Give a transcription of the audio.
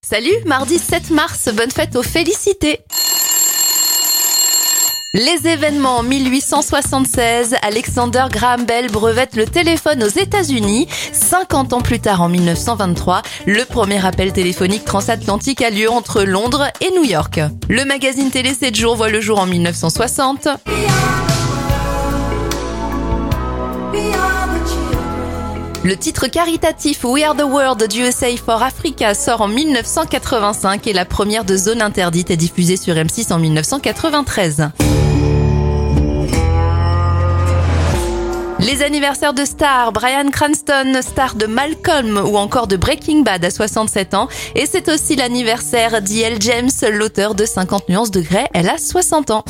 Salut, mardi 7 mars, bonne fête aux félicités les événements 1876, Alexander Graham Bell brevette le téléphone aux États-Unis. 50 ans plus tard, en 1923, le premier appel téléphonique transatlantique a lieu entre Londres et New York. Le magazine télé 7 jours voit le jour en 1960. Le titre caritatif We Are the World du USA for Africa sort en 1985 et la première de Zone Interdite est diffusée sur M6 en 1993. Les anniversaires de stars, Brian Cranston, star de Malcolm ou encore de Breaking Bad à 67 ans. Et c'est aussi l'anniversaire d'E.L. James, l'auteur de 50 nuances de Grey, elle a 60 ans.